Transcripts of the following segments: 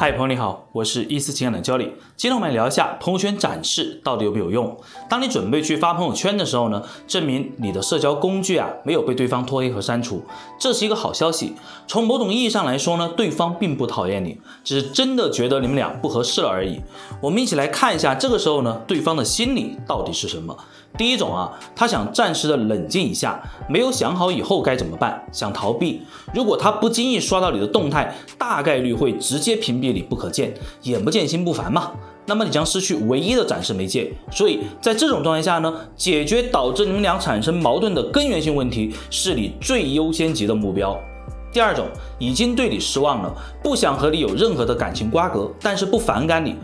嗨，朋友你好，我是一思情感的教理。今天我们来聊一下朋友圈展示到底有没有用。当你准备去发朋友圈的时候呢，证明你的社交工具啊没有被对方拖黑和删除，这是一个好消息。从某种意义上来说呢，对方并不讨厌你，只是真的觉得你们俩不合适了而已。我们一起来看一下，这个时候呢，对方的心理到底是什么？第一种啊，他想暂时的冷静一下，没有想好以后该怎么办，想逃避。如果他不经意刷到你的动态，大概率会直接屏蔽你不可见，眼不见心不烦嘛。那么你将失去唯一的展示媒介。所以在这种状态下呢，解决导致你们俩产生矛盾的根源性问题，是你最优先级的目标。第二种，已经对你失望了，不想和你有任何的感情瓜葛，但是不反感你。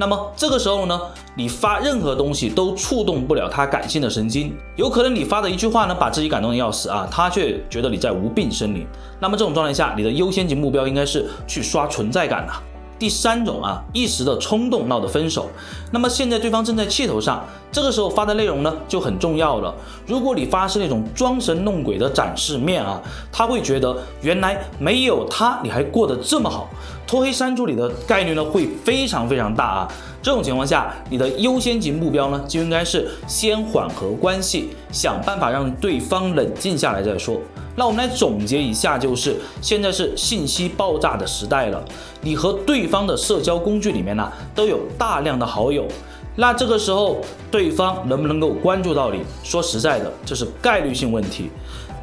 那么这个时候呢，你发任何东西都触动不了他感性的神经，有可能你发的一句话呢，把自己感动的要死啊，他却觉得你在无病呻吟。那么这种状态下，你的优先级目标应该是去刷存在感呐。第三种啊，一时的冲动闹的分手，那么现在对方正在气头上，这个时候发的内容呢就很重要了。如果你发是那种装神弄鬼的展示面啊，他会觉得原来没有他你还过得这么好，拖黑删除你的概率呢会非常非常大啊。这种情况下，你的优先级目标呢就应该是先缓和关系，想办法让对方冷静下来再说。那我们来总结一下，就是现在是信息爆炸的时代了，你和对方的社交工具里面呢都有大量的好友，那这个时候对方能不能够关注到你？说实在的，这是概率性问题，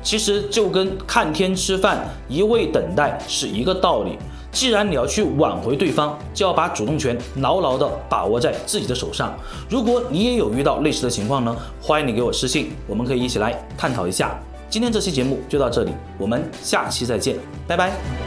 其实就跟看天吃饭、一味等待是一个道理。既然你要去挽回对方，就要把主动权牢牢地把握在自己的手上。如果你也有遇到类似的情况呢，欢迎你给我私信，我们可以一起来探讨一下。今天这期节目就到这里，我们下期再见，拜拜。